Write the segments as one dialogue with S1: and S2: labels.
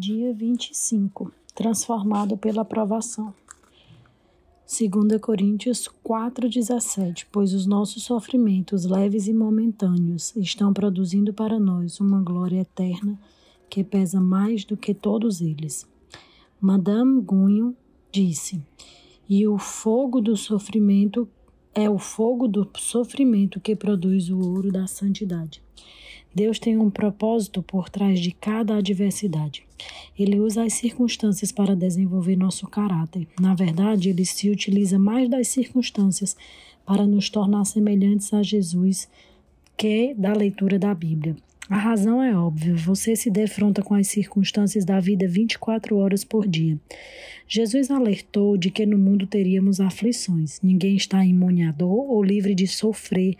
S1: Dia 25 Transformado pela aprovação. 2 Coríntios 4,17 Pois os nossos sofrimentos leves e momentâneos estão produzindo para nós uma glória eterna que pesa mais do que todos eles. Madame Gunho disse: E o fogo do sofrimento é o fogo do sofrimento que produz o ouro da santidade. Deus tem um propósito por trás de cada adversidade. Ele usa as circunstâncias para desenvolver nosso caráter. Na verdade, ele se utiliza mais das circunstâncias para nos tornar semelhantes a Jesus que da leitura da Bíblia. A razão é óbvia, você se defronta com as circunstâncias da vida 24 horas por dia. Jesus alertou de que no mundo teríamos aflições. Ninguém está imune à dor ou livre de sofrer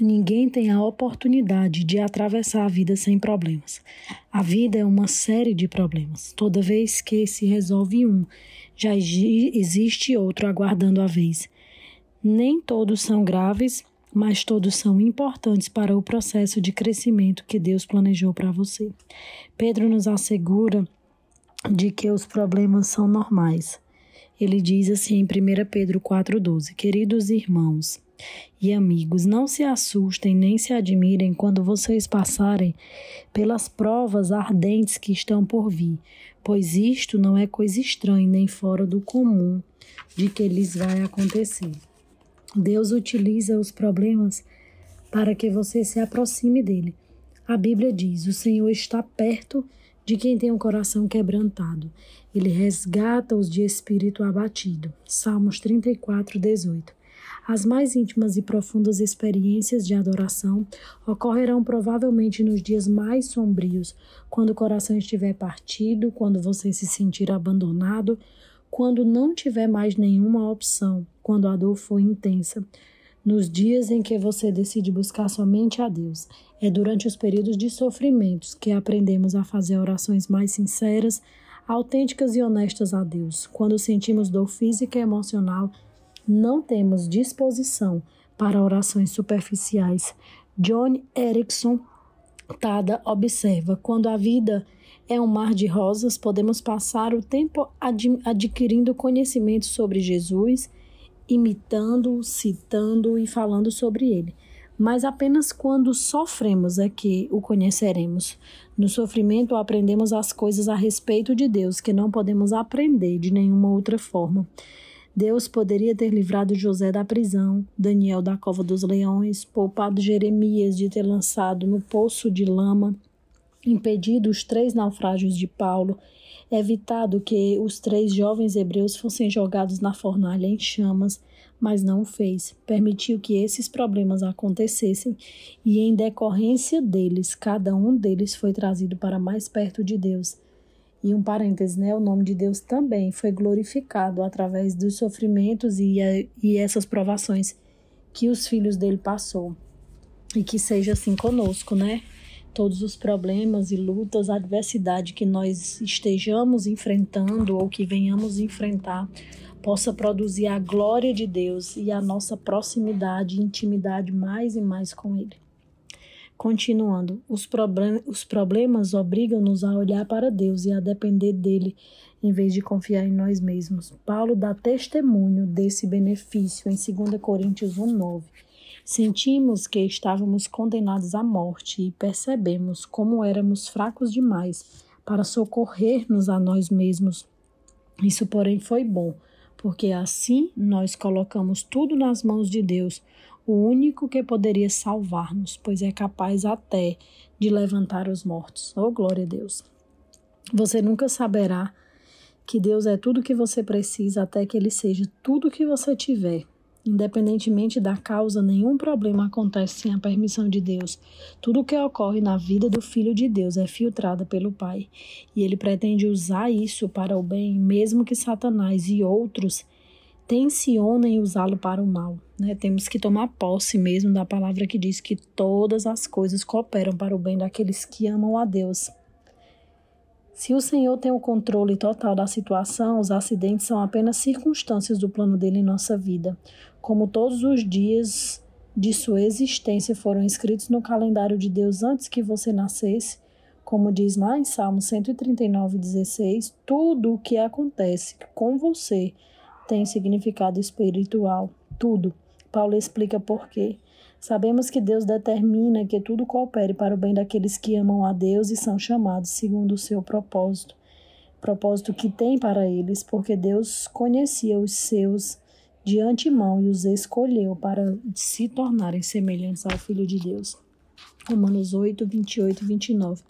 S1: ninguém tem a oportunidade de atravessar a vida sem problemas. A vida é uma série de problemas. Toda vez que se resolve um, já existe outro aguardando a vez. Nem todos são graves, mas todos são importantes para o processo de crescimento que Deus planejou para você. Pedro nos assegura de que os problemas são normais. Ele diz assim em 1 Pedro 4,12: Queridos irmãos, e amigos, não se assustem nem se admirem quando vocês passarem pelas provas ardentes que estão por vir, pois isto não é coisa estranha nem fora do comum de que lhes vai acontecer. Deus utiliza os problemas para que você se aproxime dele. A Bíblia diz: O Senhor está perto de quem tem o um coração quebrantado. Ele resgata os de espírito abatido. Salmos 34, 18. As mais íntimas e profundas experiências de adoração ocorrerão provavelmente nos dias mais sombrios, quando o coração estiver partido, quando você se sentir abandonado, quando não tiver mais nenhuma opção, quando a dor for intensa. Nos dias em que você decide buscar somente a Deus, é durante os períodos de sofrimentos que aprendemos a fazer orações mais sinceras, autênticas e honestas a Deus. Quando sentimos dor física e emocional, não temos disposição para orações superficiais. John Erickson Tada observa: quando a vida é um mar de rosas, podemos passar o tempo ad adquirindo conhecimento sobre Jesus, imitando, citando e falando sobre ele. Mas apenas quando sofremos é que o conheceremos. No sofrimento aprendemos as coisas a respeito de Deus que não podemos aprender de nenhuma outra forma. Deus poderia ter livrado José da prisão, Daniel da cova dos leões, poupado Jeremias de ter lançado no poço de lama, impedido os três naufrágios de Paulo, evitado que os três jovens hebreus fossem jogados na fornalha em chamas, mas não o fez. Permitiu que esses problemas acontecessem e, em decorrência deles, cada um deles foi trazido para mais perto de Deus e um parêntese, né? O nome de Deus também foi glorificado através dos sofrimentos e, e essas provações que os filhos dele passou. E que seja assim conosco, né? Todos os problemas e lutas, adversidade que nós estejamos enfrentando ou que venhamos enfrentar, possa produzir a glória de Deus e a nossa proximidade e intimidade mais e mais com Ele. Continuando, os, problem os problemas obrigam-nos a olhar para Deus e a depender dele, em vez de confiar em nós mesmos. Paulo dá testemunho desse benefício em 2 Coríntios 1,9. Sentimos que estávamos condenados à morte e percebemos como éramos fracos demais para socorrer-nos a nós mesmos. Isso, porém, foi bom, porque assim nós colocamos tudo nas mãos de Deus o único que poderia salvar-nos, pois é capaz até de levantar os mortos. Oh, glória a Deus! Você nunca saberá que Deus é tudo que você precisa até que Ele seja tudo que você tiver. Independentemente da causa, nenhum problema acontece sem a permissão de Deus. Tudo o que ocorre na vida do Filho de Deus é filtrado pelo Pai. E ele pretende usar isso para o bem, mesmo que Satanás e outros tensionem usá-lo para o mal. Né? Temos que tomar posse mesmo da palavra que diz que todas as coisas cooperam para o bem daqueles que amam a Deus. Se o Senhor tem o controle total da situação, os acidentes são apenas circunstâncias do plano dele em nossa vida. Como todos os dias de sua existência foram escritos no calendário de Deus antes que você nascesse, Como diz lá em Salmo 139,16, tudo o que acontece com você tem significado espiritual. Tudo. Paulo explica por quê. Sabemos que Deus determina que tudo coopere para o bem daqueles que amam a Deus e são chamados segundo o seu propósito. Propósito que tem para eles, porque Deus conhecia os seus de antemão e os escolheu para se tornarem semelhantes ao Filho de Deus. Romanos 8, 28 e 29.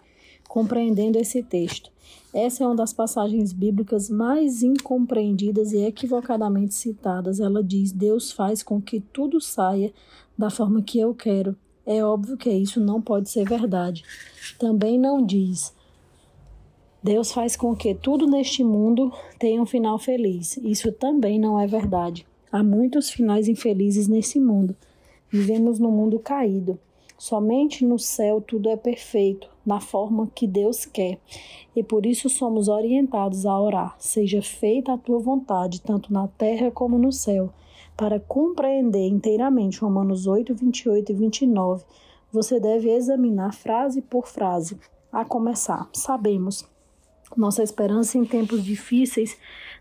S1: Compreendendo esse texto, essa é uma das passagens bíblicas mais incompreendidas e equivocadamente citadas. Ela diz: Deus faz com que tudo saia da forma que eu quero. É óbvio que isso não pode ser verdade. Também não diz: Deus faz com que tudo neste mundo tenha um final feliz. Isso também não é verdade. Há muitos finais infelizes nesse mundo. Vivemos num mundo caído. Somente no céu tudo é perfeito, na forma que Deus quer. E por isso somos orientados a orar: seja feita a tua vontade, tanto na terra como no céu. Para compreender inteiramente Romanos 8, 28 e 29, você deve examinar frase por frase. A começar, sabemos. Nossa esperança em tempos difíceis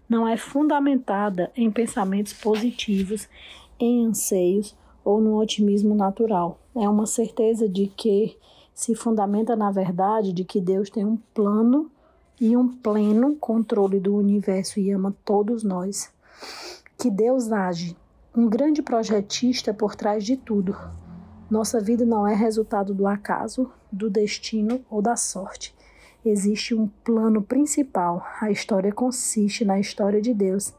S1: não é fundamentada em pensamentos positivos, em anseios ou no otimismo natural. É uma certeza de que se fundamenta na verdade de que Deus tem um plano e um pleno controle do universo e ama todos nós. Que Deus age, um grande projetista por trás de tudo. Nossa vida não é resultado do acaso, do destino ou da sorte. Existe um plano principal. A história consiste na história de Deus.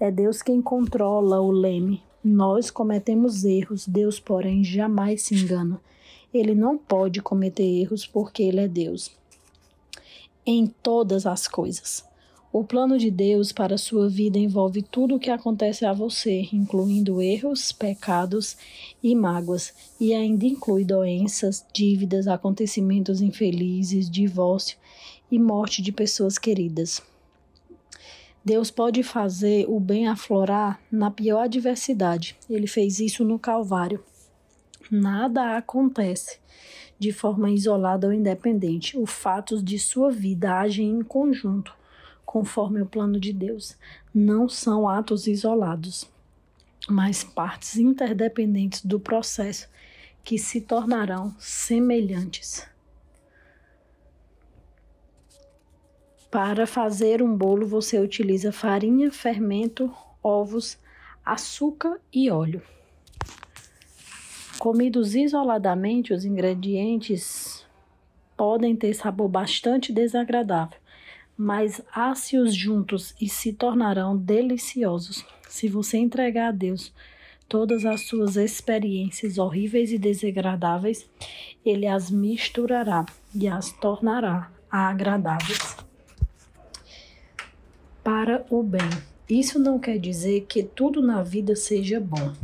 S1: É Deus quem controla o leme, nós cometemos erros, Deus, porém, jamais se engana. Ele não pode cometer erros porque ele é Deus. Em todas as coisas. O plano de Deus para a sua vida envolve tudo o que acontece a você, incluindo erros, pecados e mágoas, e ainda inclui doenças, dívidas, acontecimentos infelizes, divórcio e morte de pessoas queridas. Deus pode fazer o bem aflorar na pior adversidade. Ele fez isso no Calvário. Nada acontece de forma isolada ou independente. Os fatos de sua vida agem em conjunto, conforme o plano de Deus. Não são atos isolados, mas partes interdependentes do processo que se tornarão semelhantes. Para fazer um bolo, você utiliza farinha, fermento, ovos, açúcar e óleo. Comidos isoladamente, os ingredientes podem ter sabor bastante desagradável, mas asse-os juntos e se tornarão deliciosos. Se você entregar a Deus todas as suas experiências horríveis e desagradáveis, Ele as misturará e as tornará agradáveis para o bem. Isso não quer dizer que tudo na vida seja bom.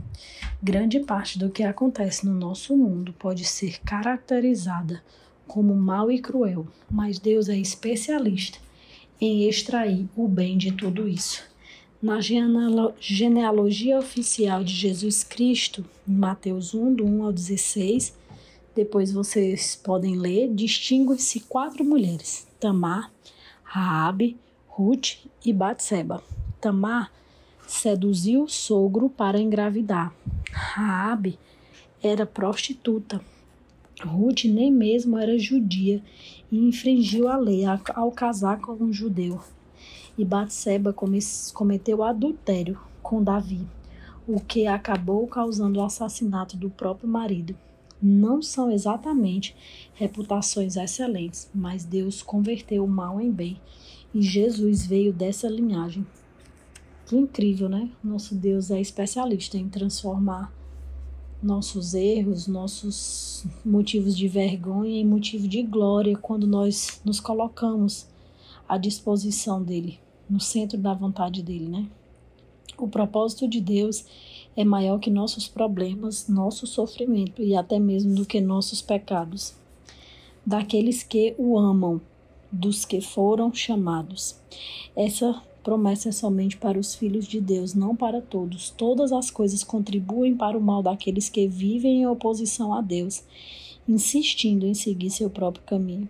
S1: Grande parte do que acontece no nosso mundo pode ser caracterizada como mal e cruel, mas Deus é especialista em extrair o bem de tudo isso. Na genealogia oficial de Jesus Cristo, em Mateus 1, do 1 ao 16, depois vocês podem ler, distinguem-se quatro mulheres: Tamar, Raabe, Ruth e Batseba. Tamar seduziu o sogro para engravidar. Raabe era prostituta. Ruth nem mesmo era judia e infringiu a lei ao casar com um judeu. E Batseba cometeu adultério com Davi, o que acabou causando o assassinato do próprio marido. Não são exatamente reputações excelentes, mas Deus converteu o mal em bem e Jesus veio dessa linhagem. Que incrível, né? Nosso Deus é especialista em transformar nossos erros, nossos motivos de vergonha em motivo de glória quando nós nos colocamos à disposição dele, no centro da vontade dele, né? O propósito de Deus é maior que nossos problemas, nosso sofrimento e até mesmo do que nossos pecados. Daqueles que o amam, dos que foram chamados. Essa promessa é somente para os filhos de Deus, não para todos. Todas as coisas contribuem para o mal daqueles que vivem em oposição a Deus, insistindo em seguir seu próprio caminho.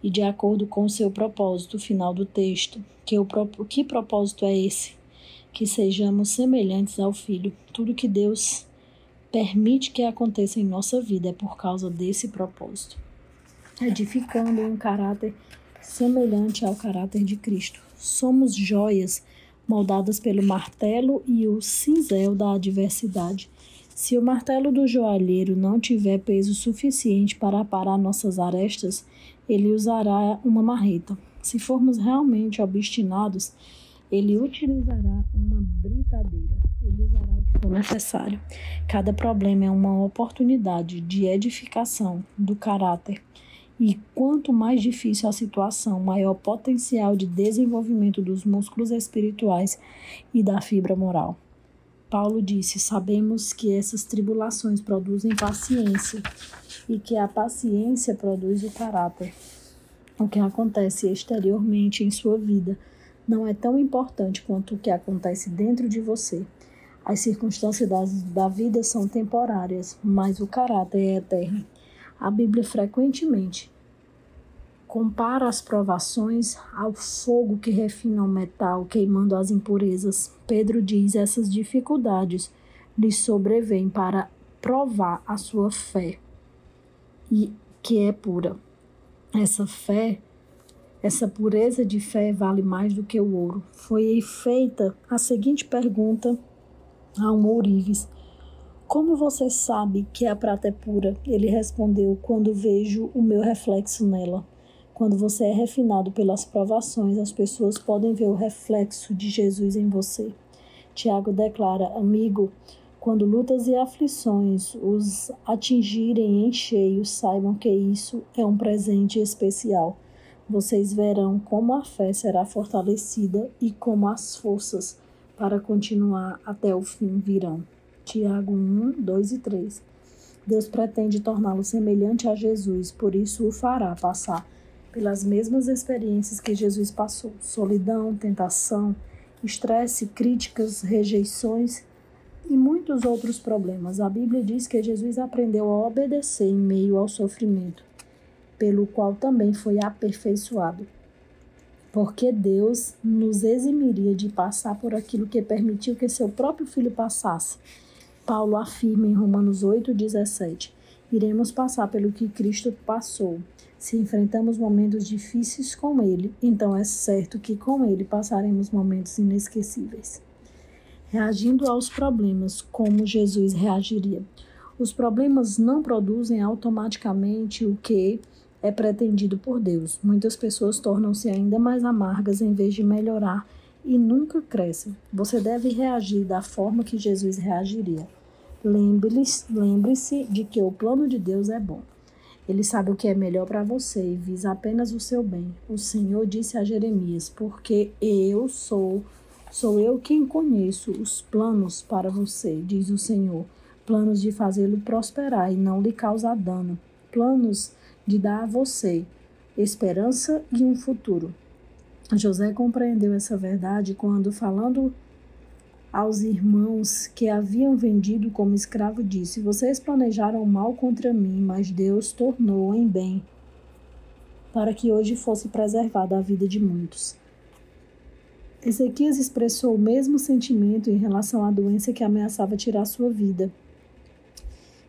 S1: e de acordo com o seu propósito final do texto. Que, o, que propósito é esse? Que sejamos semelhantes ao Filho. Tudo que Deus permite que aconteça em nossa vida é por causa desse propósito, edificando um caráter semelhante ao caráter de Cristo. Somos joias moldadas pelo martelo e o cinzel da adversidade. Se o martelo do joalheiro não tiver peso suficiente para aparar nossas arestas, ele usará uma marreta. Se formos realmente obstinados, ele utilizará uma britadeira. Ele usará o que for necessário. Cada problema é uma oportunidade de edificação do caráter. E quanto mais difícil a situação, maior potencial de desenvolvimento dos músculos espirituais e da fibra moral. Paulo disse: Sabemos que essas tribulações produzem paciência e que a paciência produz o caráter. O que acontece exteriormente em sua vida não é tão importante quanto o que acontece dentro de você. As circunstâncias da vida são temporárias, mas o caráter é eterno. A Bíblia frequentemente compara as provações ao fogo que refina o metal, queimando as impurezas. Pedro diz essas dificuldades lhe sobrevêm para provar a sua fé e que é pura. Essa fé essa pureza de fé vale mais do que o ouro. Foi feita a seguinte pergunta a um ourives: Como você sabe que a prata é pura? Ele respondeu: Quando vejo o meu reflexo nela. Quando você é refinado pelas provações, as pessoas podem ver o reflexo de Jesus em você. Tiago declara: Amigo, quando lutas e aflições os atingirem em cheio, saibam que isso é um presente especial vocês verão como a fé será fortalecida e como as forças para continuar até o fim virão. Tiago 1, 2 e 3. Deus pretende torná-lo semelhante a Jesus, por isso o fará passar pelas mesmas experiências que Jesus passou: solidão, tentação, estresse, críticas, rejeições e muitos outros problemas. A Bíblia diz que Jesus aprendeu a obedecer em meio ao sofrimento pelo qual também foi aperfeiçoado. Porque Deus nos eximiria de passar por aquilo que permitiu que seu próprio filho passasse. Paulo afirma em Romanos 8,17: Iremos passar pelo que Cristo passou. Se enfrentamos momentos difíceis com Ele, então é certo que com Ele passaremos momentos inesquecíveis. Reagindo aos problemas como Jesus reagiria. Os problemas não produzem automaticamente o que é pretendido por Deus. Muitas pessoas tornam-se ainda mais amargas em vez de melhorar e nunca crescem. Você deve reagir da forma que Jesus reagiria. Lembre-se de que o plano de Deus é bom. Ele sabe o que é melhor para você e visa apenas o seu bem. O Senhor disse a Jeremias: Porque eu sou, sou eu quem conheço os planos para você, diz o Senhor. Planos de fazê-lo prosperar e não lhe causar dano. Planos de dar a você esperança e um futuro. José compreendeu essa verdade quando, falando aos irmãos que haviam vendido como escravo, disse: Vocês planejaram mal contra mim, mas Deus tornou em bem, para que hoje fosse preservada a vida de muitos. Ezequias expressou o mesmo sentimento em relação à doença que ameaçava tirar sua vida.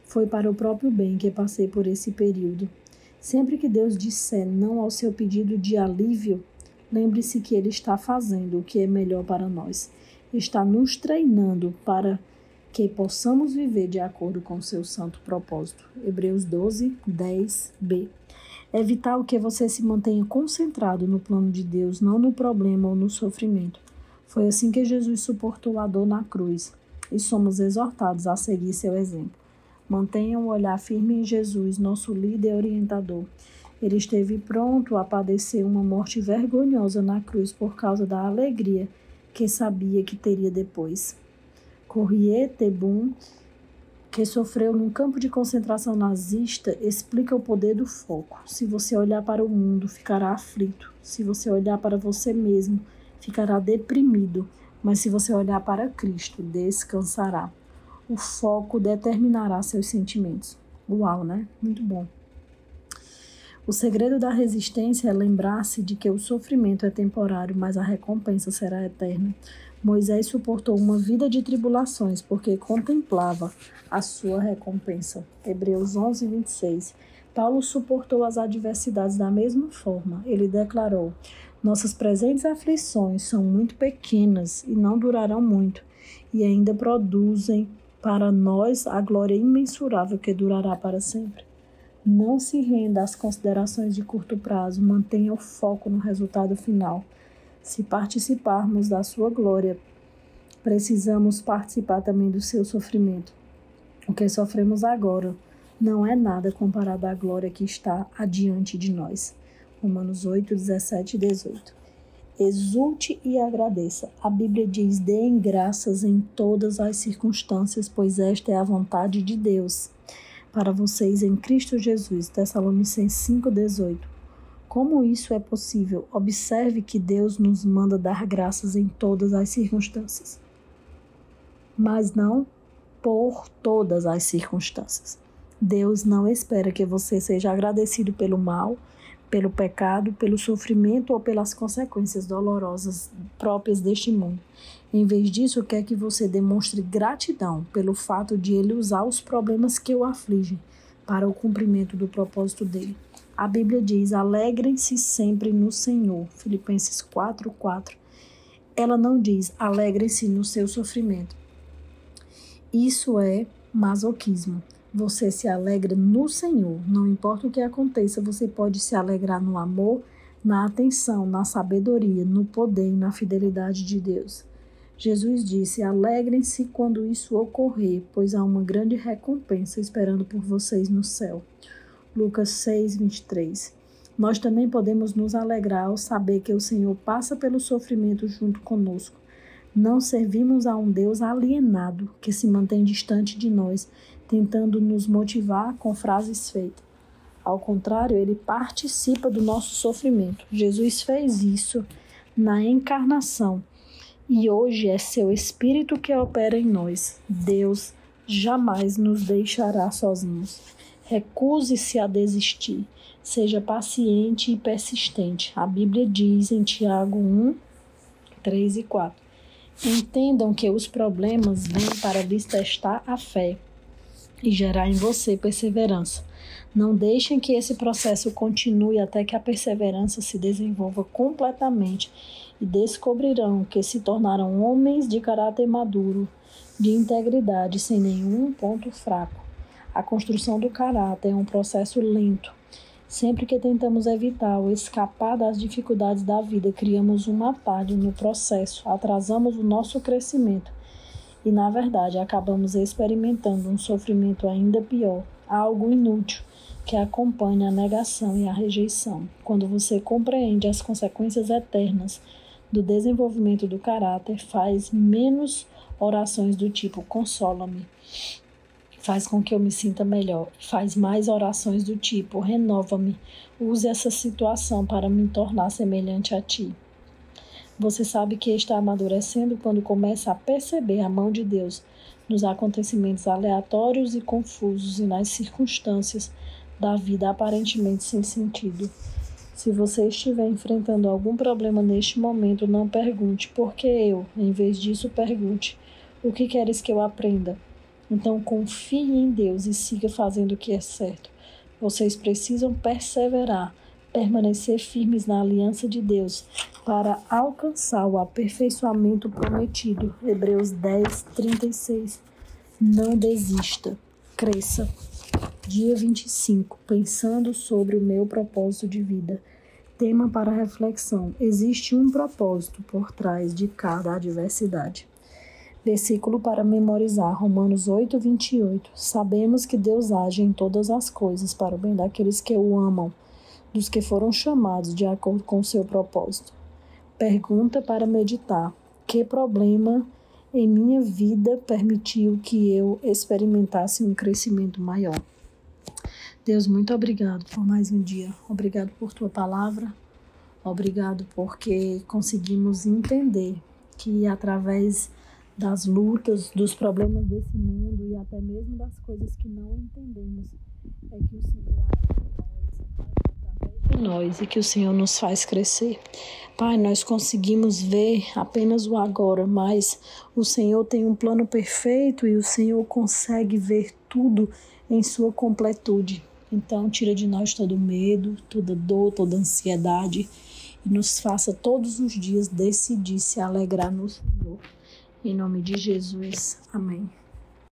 S1: Foi para o próprio bem que passei por esse período. Sempre que Deus disser não ao seu pedido de alívio, lembre-se que Ele está fazendo o que é melhor para nós. Está nos treinando para que possamos viver de acordo com seu santo propósito. Hebreus 12, 10b. É vital que você se mantenha concentrado no plano de Deus, não no problema ou no sofrimento. Foi assim que Jesus suportou a dor na cruz e somos exortados a seguir seu exemplo. Mantenham o olhar firme em Jesus, nosso líder e orientador. Ele esteve pronto a padecer uma morte vergonhosa na cruz por causa da alegria que sabia que teria depois. Corrier Tebum, que sofreu num campo de concentração nazista, explica o poder do foco. Se você olhar para o mundo, ficará aflito. Se você olhar para você mesmo, ficará deprimido. Mas se você olhar para Cristo, descansará o foco determinará seus sentimentos. Uau, né? Muito bom. O segredo da resistência é lembrar-se de que o sofrimento é temporário, mas a recompensa será eterna. Moisés suportou uma vida de tribulações porque contemplava a sua recompensa. Hebreus 11, 26. Paulo suportou as adversidades da mesma forma. Ele declarou: Nossas presentes aflições são muito pequenas e não durarão muito, e ainda produzem para nós a glória imensurável que durará para sempre. Não se renda às considerações de curto prazo, mantenha o foco no resultado final. Se participarmos da sua glória, precisamos participar também do seu sofrimento. O que sofremos agora não é nada comparado à glória que está adiante de nós. Romanos 8, 17 e 18. Exulte e agradeça. A Bíblia diz: deem graças em todas as circunstâncias, pois esta é a vontade de Deus para vocês em Cristo Jesus. Tessalonicenses 5,18. Como isso é possível? Observe que Deus nos manda dar graças em todas as circunstâncias, mas não por todas as circunstâncias. Deus não espera que você seja agradecido pelo mal, pelo pecado, pelo sofrimento ou pelas consequências dolorosas próprias deste mundo. Em vez disso, quer que você demonstre gratidão pelo fato de ele usar os problemas que o afligem para o cumprimento do propósito dele. A Bíblia diz: alegrem-se sempre no Senhor. Filipenses 4, 4. Ela não diz alegrem-se no seu sofrimento. Isso é masoquismo. Você se alegra no Senhor. Não importa o que aconteça, você pode se alegrar no amor, na atenção, na sabedoria, no poder e na fidelidade de Deus. Jesus disse: Alegrem-se quando isso ocorrer, pois há uma grande recompensa esperando por vocês no céu. Lucas 6, 23. Nós também podemos nos alegrar ao saber que o Senhor passa pelo sofrimento junto conosco. Não servimos a um Deus alienado que se mantém distante de nós, tentando nos motivar com frases feitas. Ao contrário, ele participa do nosso sofrimento. Jesus fez isso na encarnação e hoje é seu Espírito que opera em nós. Deus jamais nos deixará sozinhos. Recuse-se a desistir. Seja paciente e persistente. A Bíblia diz em Tiago 1, 3 e 4. Entendam que os problemas vêm para lhes testar a fé e gerar em você perseverança. Não deixem que esse processo continue até que a perseverança se desenvolva completamente e descobrirão que se tornaram homens de caráter maduro, de integridade, sem nenhum ponto fraco. A construção do caráter é um processo lento. Sempre que tentamos evitar ou escapar das dificuldades da vida, criamos um atalho no processo, atrasamos o nosso crescimento e, na verdade, acabamos experimentando um sofrimento ainda pior, algo inútil que acompanha a negação e a rejeição. Quando você compreende as consequências eternas do desenvolvimento do caráter, faz menos orações do tipo consola-me, faz com que eu me sinta melhor, faz mais orações do tipo renova-me, use essa situação para me tornar semelhante a ti. Você sabe que está amadurecendo quando começa a perceber a mão de Deus nos acontecimentos aleatórios e confusos e nas circunstâncias da vida aparentemente sem sentido. Se você estiver enfrentando algum problema neste momento, não pergunte por que eu. Em vez disso, pergunte: o que queres que eu aprenda? Então confie em Deus e siga fazendo o que é certo. Vocês precisam perseverar, permanecer firmes na aliança de Deus para alcançar o aperfeiçoamento prometido. Hebreus 10, 36. Não desista, cresça. Dia 25. Pensando sobre o meu propósito de vida. Tema para reflexão: Existe um propósito por trás de cada adversidade. Versículo para memorizar: Romanos 8, 28. Sabemos que Deus age em todas as coisas para o bem daqueles que o amam, dos que foram chamados de acordo com seu propósito. Pergunta para meditar: Que problema em minha vida permitiu que eu experimentasse um crescimento maior? Deus, muito obrigado por mais um dia. Obrigado por tua palavra. Obrigado porque conseguimos entender que através das lutas, dos problemas desse mundo e até mesmo das coisas que não entendemos, é que o Senhor nós e que o Senhor nos faz crescer. Pai, nós conseguimos ver apenas o agora, mas o Senhor tem um plano perfeito e o Senhor consegue ver tudo em sua completude. Então, tira de nós todo medo, toda dor, toda ansiedade e nos faça todos os dias decidir se alegrar no Senhor. Em nome de Jesus. Amém.